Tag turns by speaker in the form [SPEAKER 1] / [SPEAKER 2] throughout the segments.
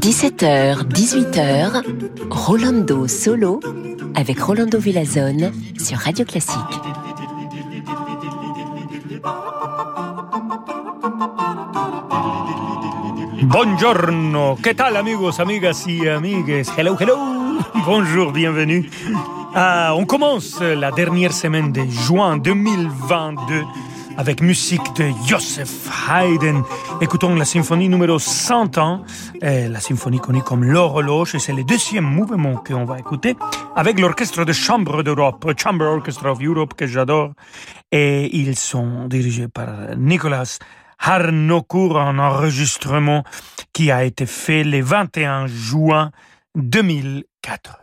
[SPEAKER 1] 17h, 18h, Rolando Solo avec Rolando Villazone sur Radio Classique.
[SPEAKER 2] Buongiorno, ¿qué tal amigos, amigas y amigues? Hello, hello, bonjour, bienvenue. Ah, on commence la dernière semaine de juin 2022 avec musique de Joseph Haydn. Écoutons la symphonie numéro 101, la symphonie connue comme l'horloge, et c'est le deuxième mouvement qu'on va écouter avec l'orchestre de chambre d'Europe, Chamber Orchestra of Europe, que j'adore, et ils sont dirigés par Nicolas Harnoncourt, un enregistrement qui a été fait le 21 juin 2004.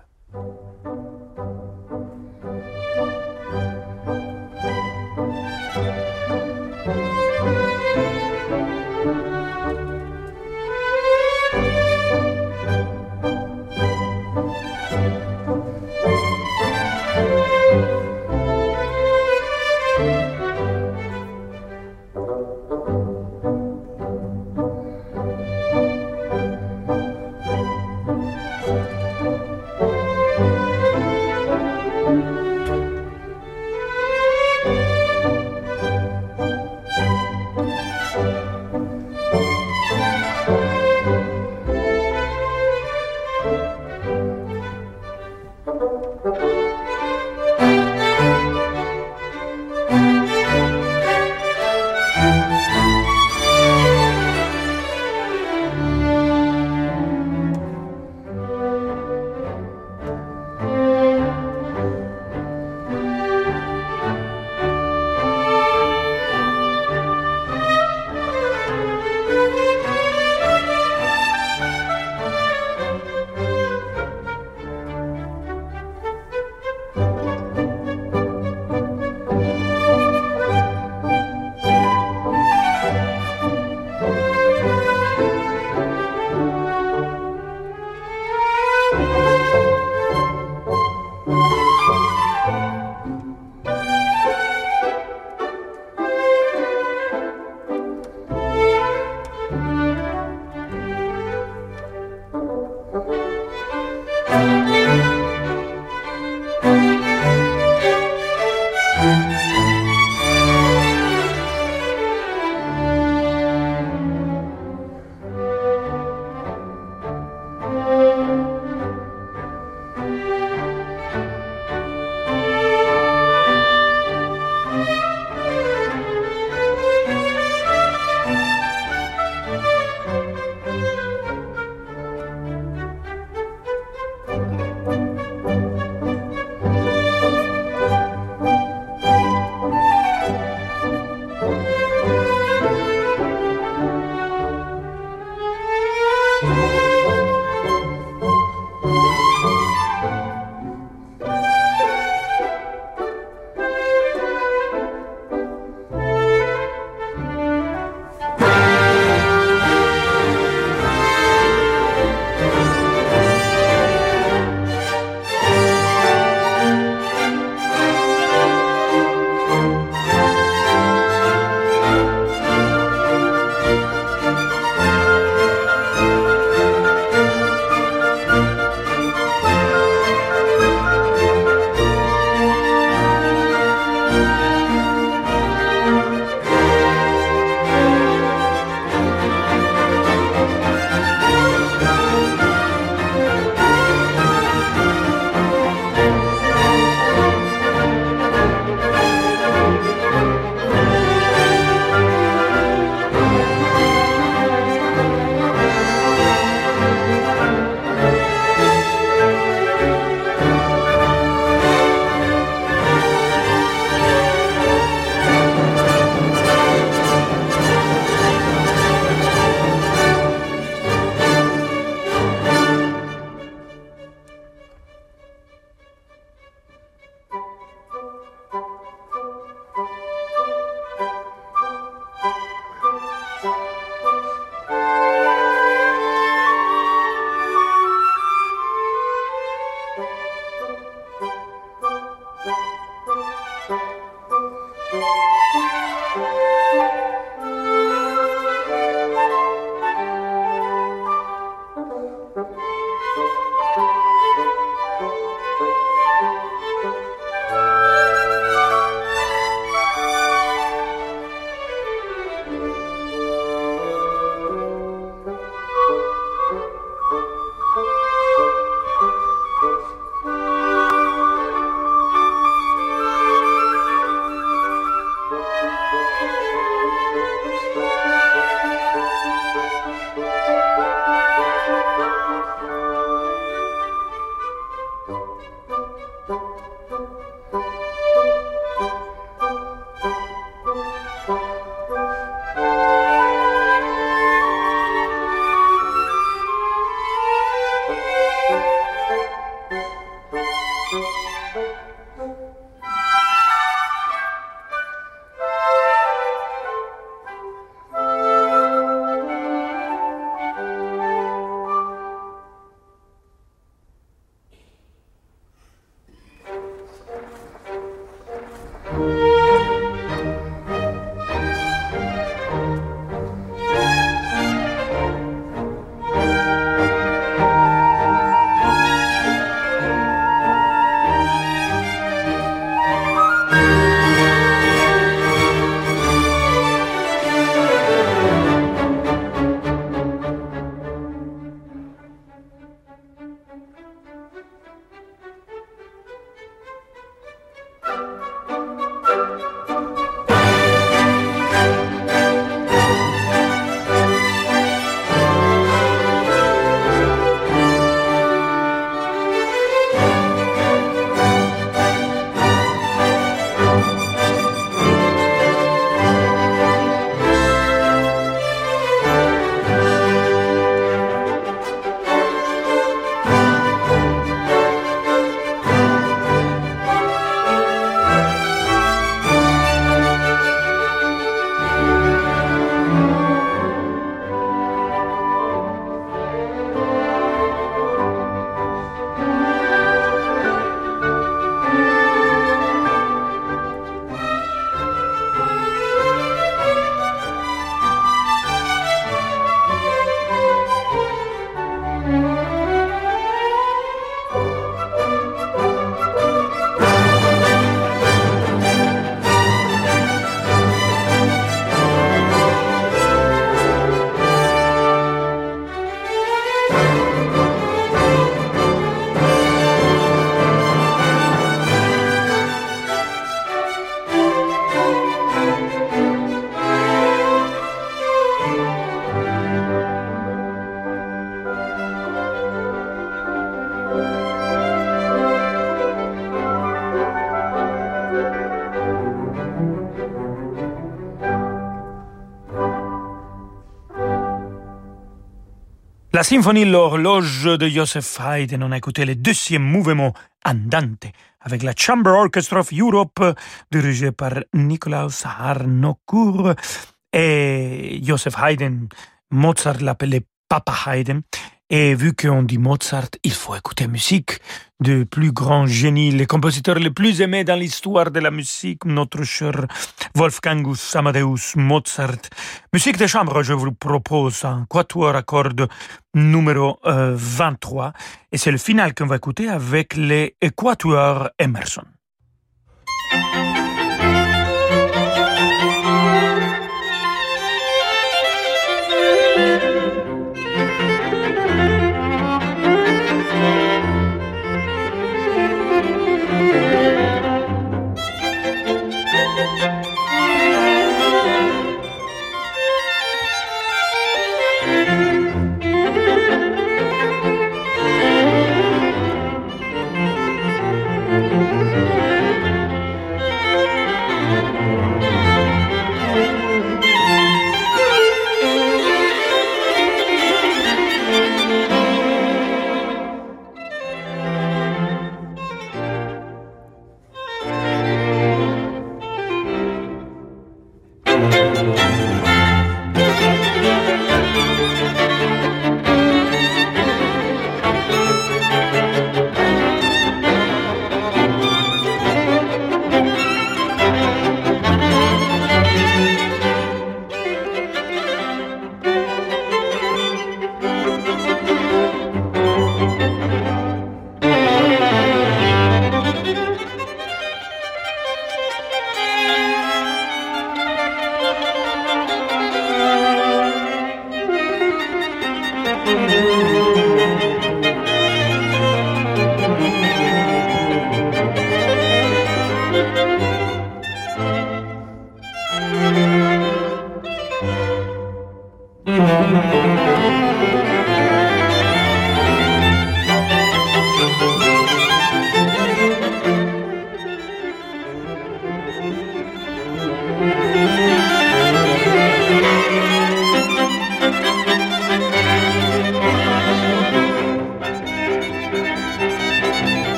[SPEAKER 2] La symphonie L'horloge de Joseph Haydn, on a écouté le deuxième mouvement Andante avec la Chamber Orchestra of Europe dirigée par Nikolaus Harnoncourt et Joseph Haydn. Mozart l'appelait Papa Haydn et vu qu'on dit Mozart, il faut écouter musique de plus grands génies, les compositeurs les plus aimés dans l'histoire de la musique, notre cher Wolfgangus Amadeus Mozart. Musique de chambre, je vous propose un quatuor à cordes numéro 23 euh, et c'est le final qu'on va écouter avec les quatuors Emerson.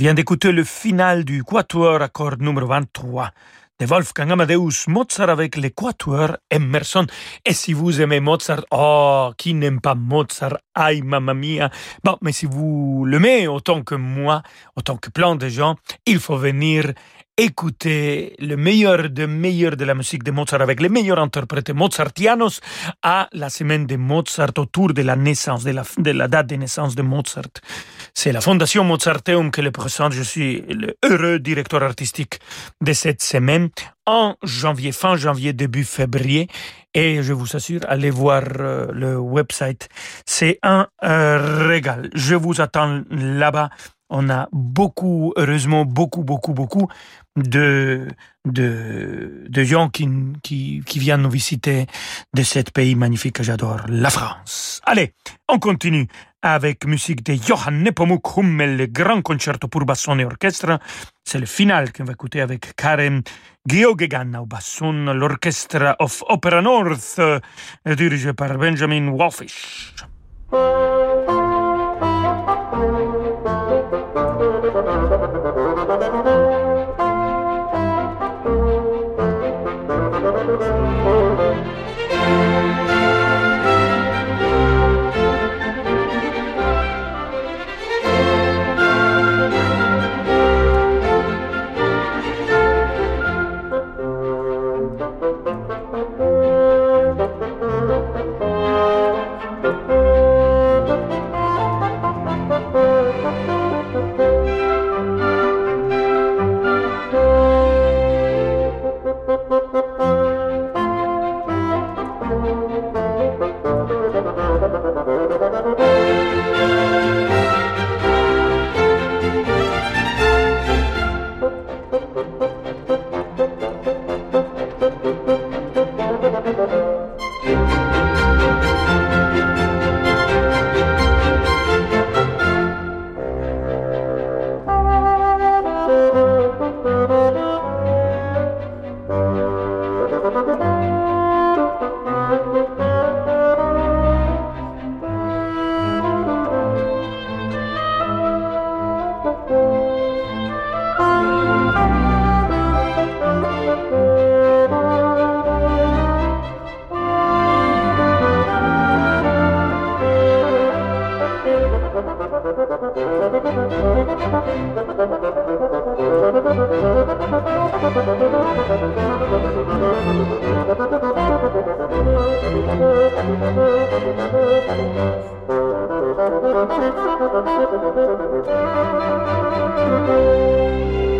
[SPEAKER 2] Vient d'écouter le final du Quatuor accord numéro 23 de Wolfgang Amadeus Mozart avec les Quatuor Emerson. Et si vous aimez Mozart, oh, qui n'aime pas Mozart? Aïe, mamma mia. Bon, mais si vous l'aimez autant que moi, autant que plein de gens, il faut venir écouter le meilleur de meilleur de la musique de Mozart avec les meilleurs interprètes mozartianos à la semaine de Mozart autour de la naissance, de la, de la date de naissance de Mozart. C'est la Fondation Mozarteum qui le présente. Je suis le heureux directeur artistique de cette semaine en janvier, fin janvier, début février. Et je vous assure, allez voir euh, le website. C'est un euh, régal. Je vous attends là-bas. On a beaucoup, heureusement, beaucoup, beaucoup, beaucoup de, de, de gens qui, qui, qui viennent nous visiter de ce pays magnifique que j'adore, la France. Allez, on continue avec musique de Johann Nepomuk Hummel, le grand concerto pour basson et orchestre. C'est le final qu'on va écouter avec Karen Geoghegan au basson, l'orchestre of Opera North, euh, dirigé par Benjamin Wolfish. Thank you.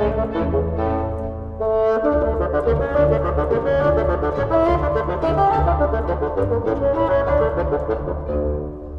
[SPEAKER 2] Thank you.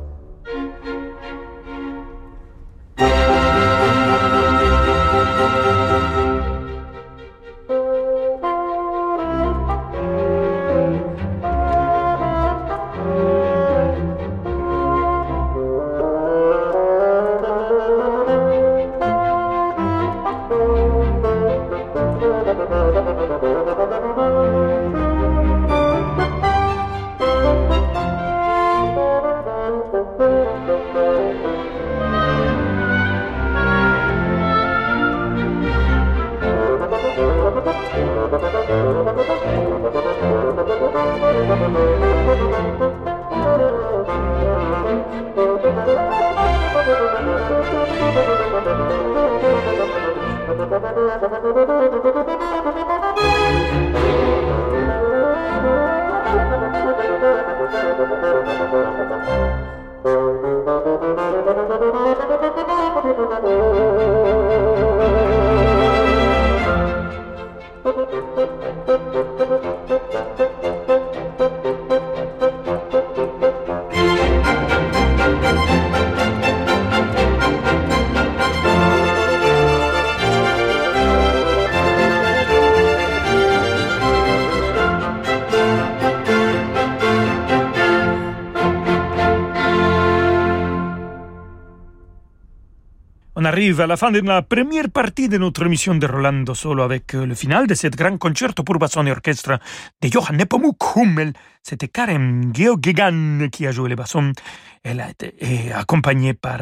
[SPEAKER 2] Arrive à la fin de la première partie de notre émission de Rolando Solo avec euh, le final de ce grand concerto pour basson et orchestre de Johann Nepomuk Hummel. C'était Karen Geoghegan qui a joué le basson. Elle a été accompagnée par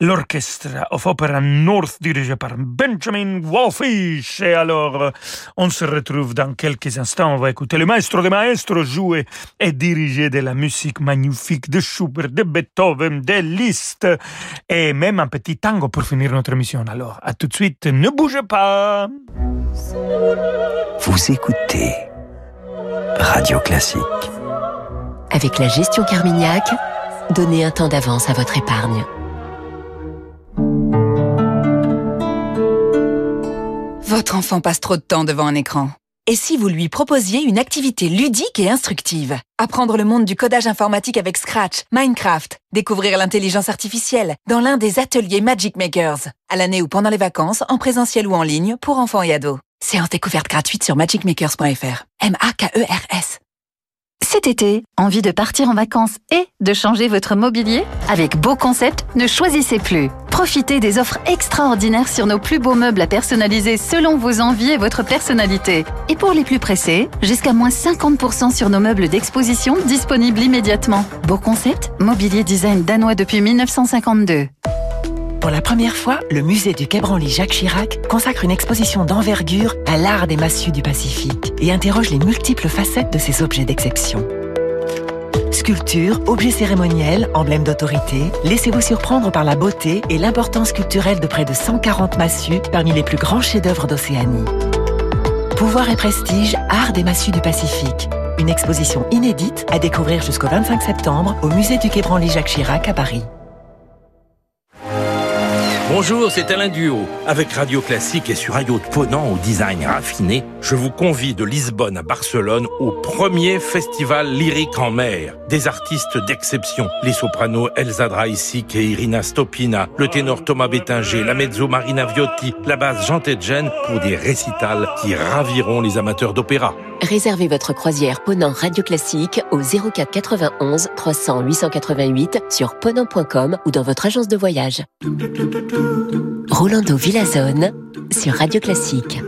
[SPEAKER 2] l'orchestre of Opera North dirigé par Benjamin Wallfish. Et alors, on se retrouve dans quelques instants. On va écouter le maestro de maestro jouer et diriger de la musique magnifique de Schubert, de Beethoven, de Liszt et même un petit tango pour finir notre émission. Alors, à tout de suite, ne bougez pas.
[SPEAKER 1] Vous écoutez Radio Classique. Avec la gestion Carmignac, donnez un temps d'avance à votre épargne.
[SPEAKER 3] Votre enfant passe trop de temps devant un écran. Et si vous lui proposiez une activité ludique et instructive? Apprendre le monde du codage informatique avec Scratch, Minecraft, découvrir l'intelligence artificielle dans l'un des ateliers Magic Makers, à l'année ou pendant les vacances, en présentiel ou en ligne, pour enfants et ados. Séance découverte gratuite sur magicmakers.fr. M-A-K-E-R-S.
[SPEAKER 4] Cet été, envie de partir en vacances et de changer votre mobilier? Avec Beau Concept, ne choisissez plus. Profitez des offres extraordinaires sur nos plus beaux meubles à personnaliser selon vos envies et votre personnalité. Et pour les plus pressés, jusqu'à moins 50% sur nos meubles d'exposition disponibles immédiatement. Beau Concept, mobilier design danois depuis 1952.
[SPEAKER 5] Pour la première fois, le musée du Quai Branly Jacques Chirac consacre une exposition d'envergure à l'art des massues du Pacifique et interroge les multiples facettes de ces objets d'exception. Sculptures, objets cérémoniels, emblèmes d'autorité, laissez-vous surprendre par la beauté et l'importance culturelle de près de 140 massues parmi les plus grands chefs-d'œuvre d'Océanie. Pouvoir et prestige, art des massues du Pacifique. Une exposition inédite à découvrir jusqu'au 25 septembre au musée du Quai Branly Jacques Chirac à Paris.
[SPEAKER 6] Bonjour, c'est Alain Duo. Avec Radio Classique et sur un yacht ponant au design raffiné, je vous convie de Lisbonne à Barcelone au premier festival lyrique en mer. Des artistes d'exception. Les sopranos Elsa Draisic et Irina Stopina, le ténor Thomas Bettinger, la mezzo Marina Viotti, la basse Jean Tedjen pour des récitals qui raviront les amateurs d'opéra.
[SPEAKER 1] Réservez votre croisière Ponant Radio Classique au 04 91 300 888 sur ponant.com ou dans votre agence de voyage. Rolando Villazone sur Radio Classique.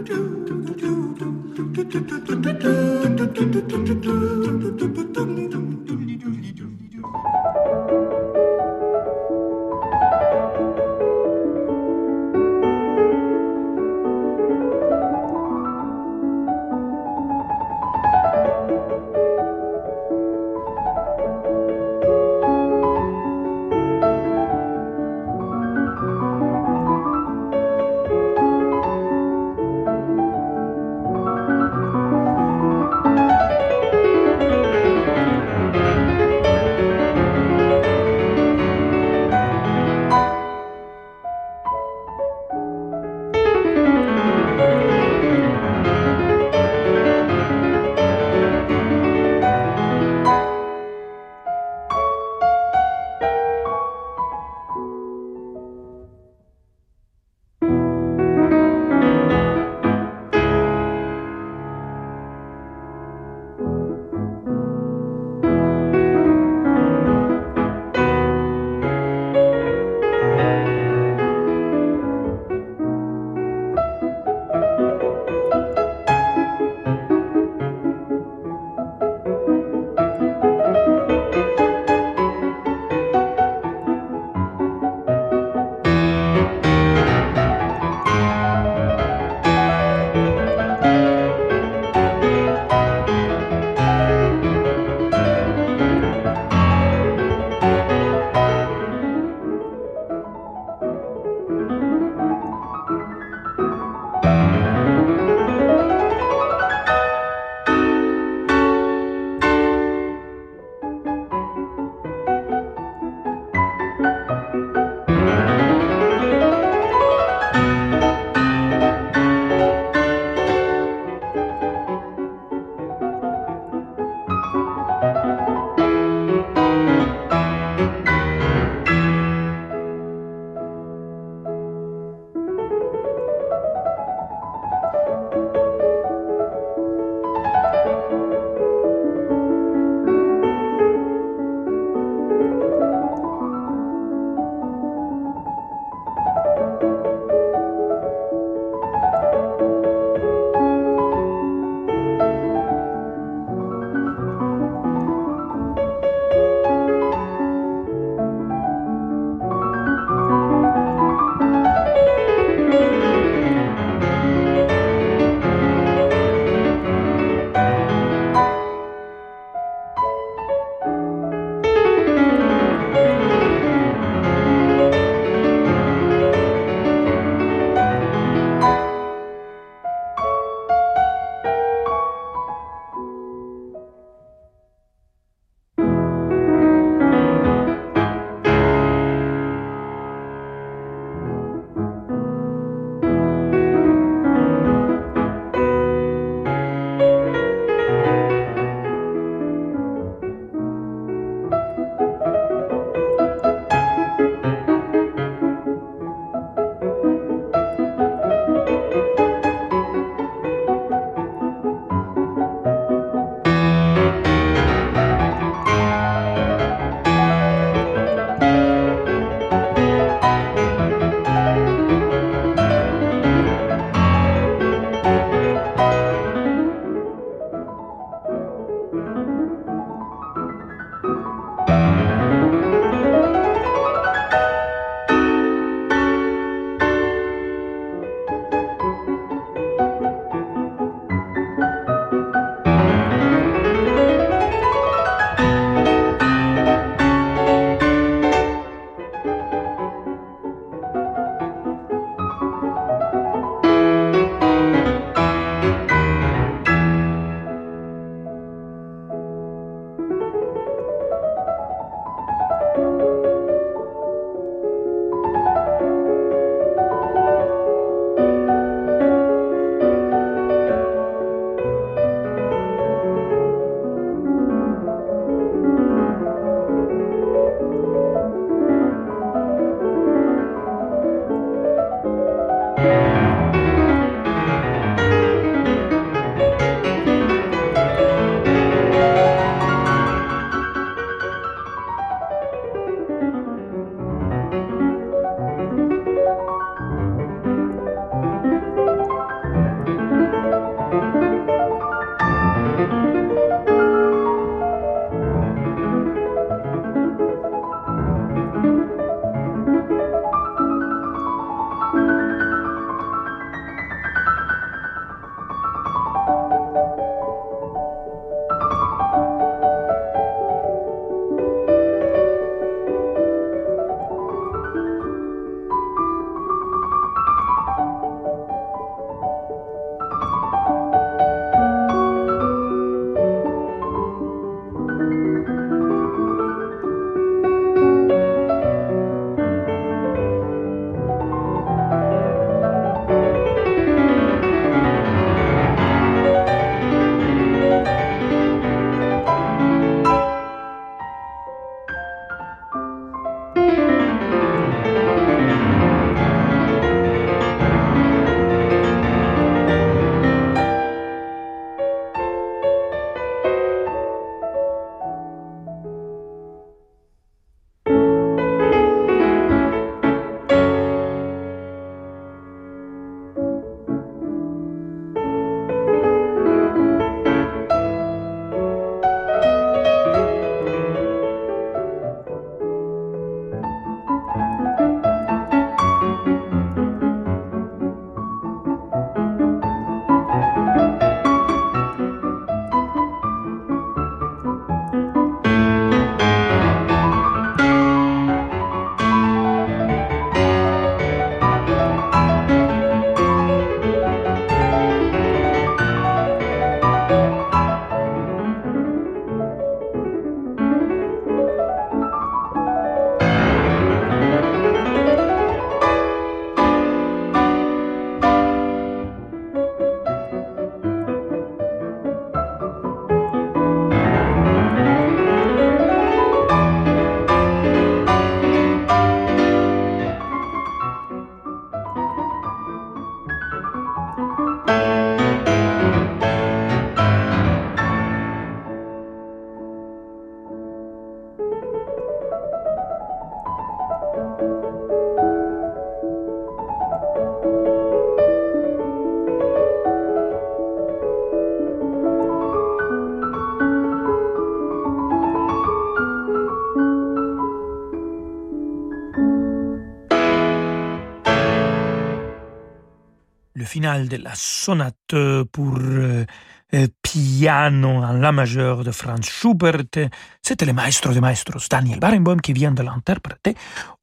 [SPEAKER 2] Le final de la sonate pour euh, euh, piano en la majeur de Franz Schubert. C'était le maestro de maestros Daniel Barenboim qui vient de l'interpréter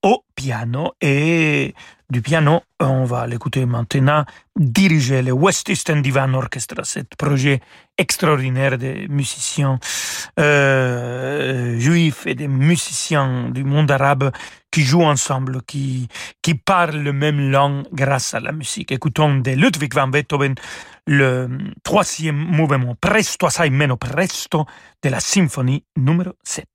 [SPEAKER 2] au piano et du piano, on va l'écouter maintenant diriger le West Eastern Divan Orchestra, ce projet extraordinaire des musiciens euh, juifs et des musiciens du monde arabe qui jouent ensemble, qui, qui parlent le même langue grâce à la musique. Écoutons de Ludwig van Beethoven le troisième mouvement, Presto assai meno presto, de la symphonie numéro 7.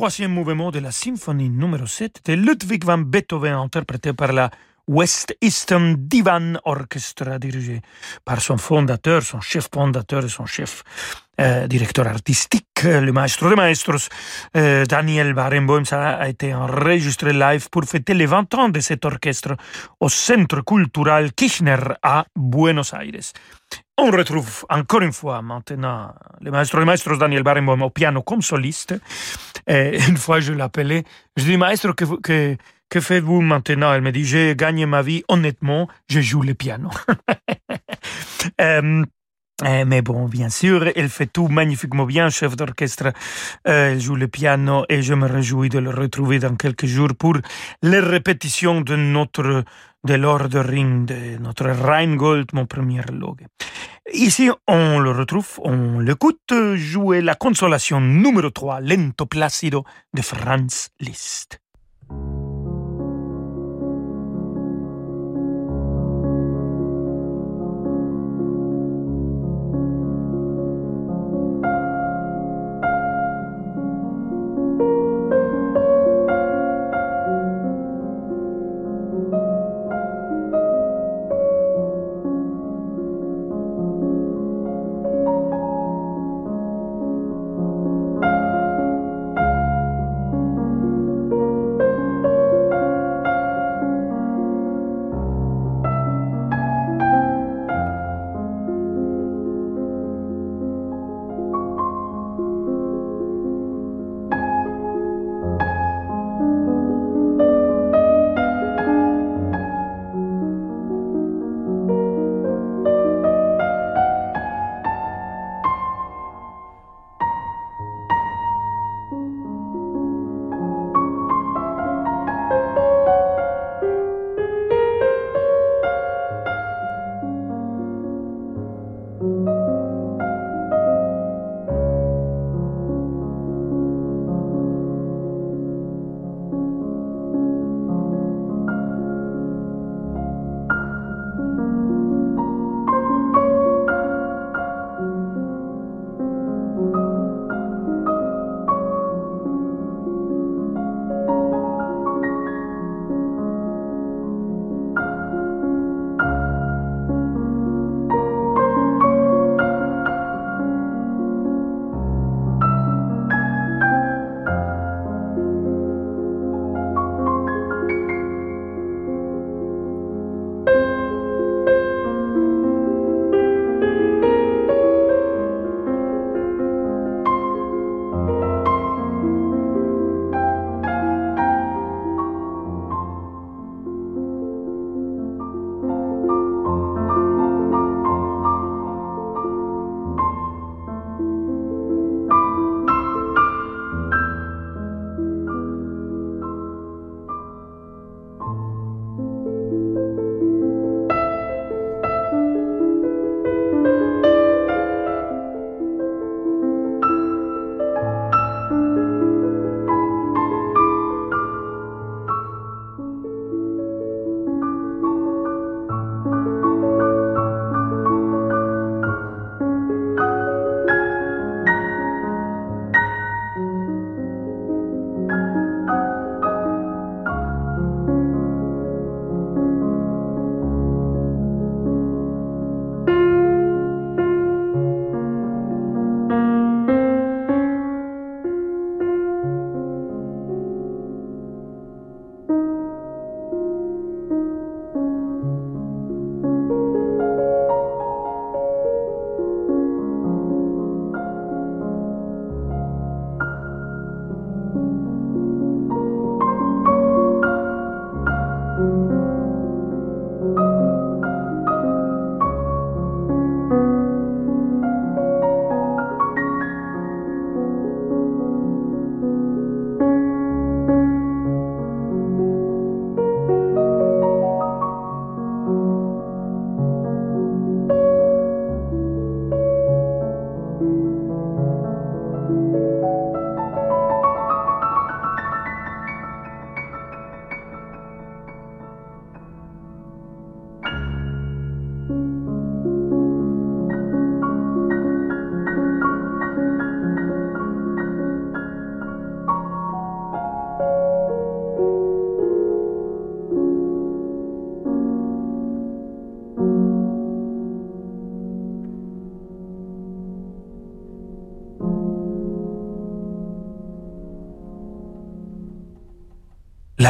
[SPEAKER 2] Troisième mouvement de la symphonie numéro 7 de Ludwig van Beethoven, interprété par la West Eastern Divan Orchestra, dirigé par son fondateur, son chef fondateur et son chef euh, directeur artistique, le maestro de maestros, euh, Daniel Barenboim. Ça a été enregistré live pour fêter les 20 ans de cet orchestre au Centre culturel Kirchner à Buenos Aires. On retrouve encore une fois maintenant le maestro de maestros Daniel Barenboim au piano comme soliste. Et une fois, je l'appelais, je dis, maestro, que, que, que faites-vous maintenant? Elle me dit, j'ai gagné ma vie honnêtement, je joue le piano. euh, mais bon, bien sûr, elle fait tout magnifiquement bien, chef d'orchestre. Euh, elle joue le piano et je me réjouis de le retrouver dans quelques jours pour les répétitions de notre de Lord Ring, de notre Rheingold, mon premier log. Ici, on le retrouve, on l'écoute jouer la consolation numéro 3, Lento Placido de Franz Liszt.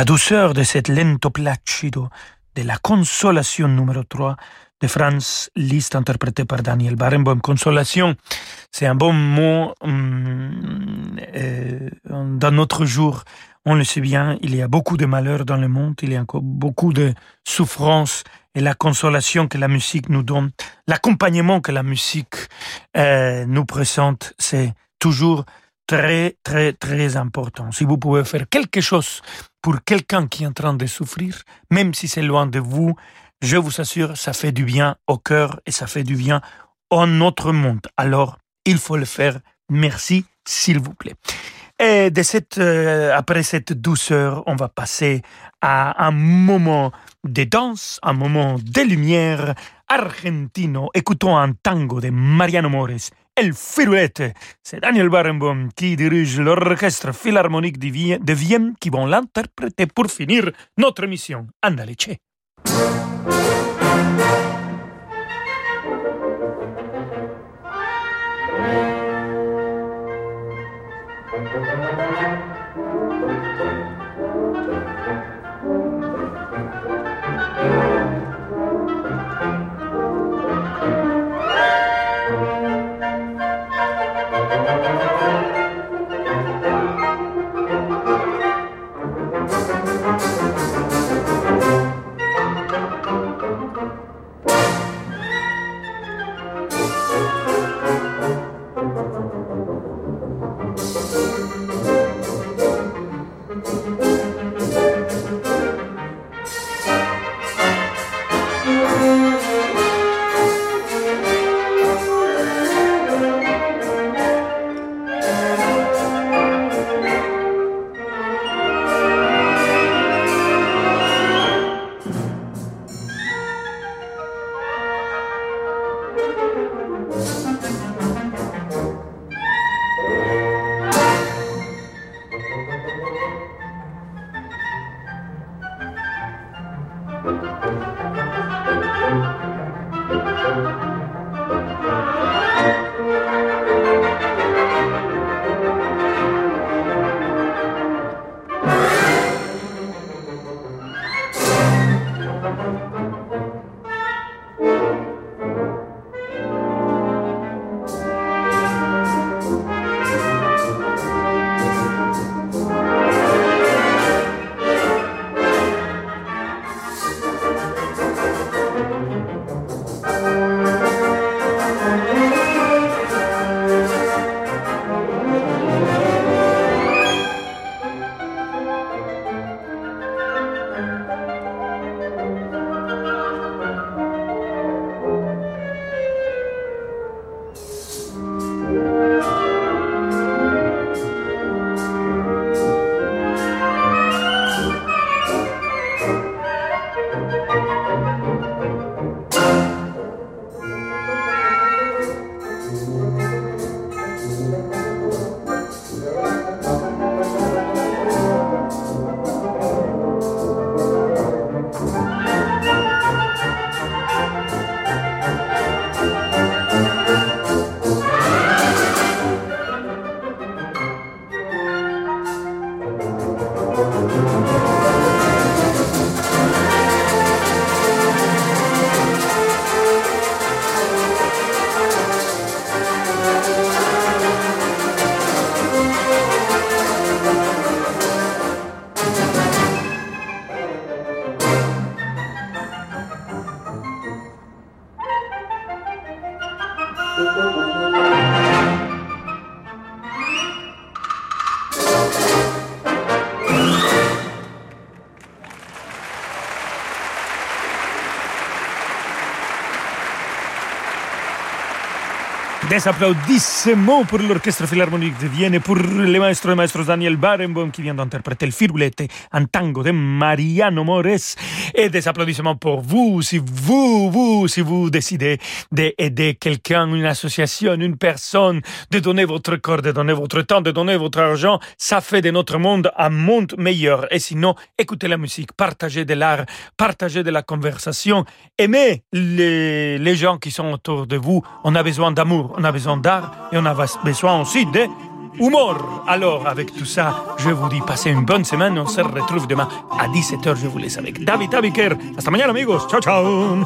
[SPEAKER 2] La douceur de cette lento placido de la consolation numéro 3 de Franz Liszt interprété par Daniel Barenboim. Consolation, c'est un bon mot. Hum, euh, dans notre jour, on le sait bien, il y a beaucoup de malheurs dans le monde, il y a encore beaucoup de souffrances et la consolation que la musique nous donne, l'accompagnement que la musique euh, nous présente, c'est toujours très, très, très important. Si vous pouvez faire quelque chose pour quelqu'un qui est en train de souffrir, même si c'est loin de vous, je vous assure, ça fait du bien au cœur et ça fait du bien en notre monde. Alors, il faut le faire. Merci, s'il vous plaît. Et euh, après cette douceur, on va passer à un moment de danse, un moment de lumière argentino. Écoutons un tango de Mariano Mores El. C'est Daniel Barenboim qui dirige l'orchestre philharmonique de Vienne qui vont l'interpréter pour finir notre mission. Andale, Des applaudissements pour l'Orchestre Philharmonique de Vienne pour le maestro et maestro Daniel Barenboim qui vient d'interpréter le Firulete, un tango de Mariano Mores. Et des applaudissements pour vous, si vous, vous, si vous décidez d'aider quelqu'un, une association, une personne, de donner votre corps, de donner votre temps, de donner votre argent. Ça fait de notre monde un monde meilleur. Et sinon, écoutez la musique, partagez de l'art, partagez de la conversation, aimez les, les gens qui sont autour de vous. On a besoin d'amour on besoin d'art et on a besoin aussi de humour. Alors, avec tout ça, je vous dis passez une bonne semaine. On se retrouve demain à 17h. Je vous laisse avec David Abiker. Hasta mañana, amigos. Ciao, ciao.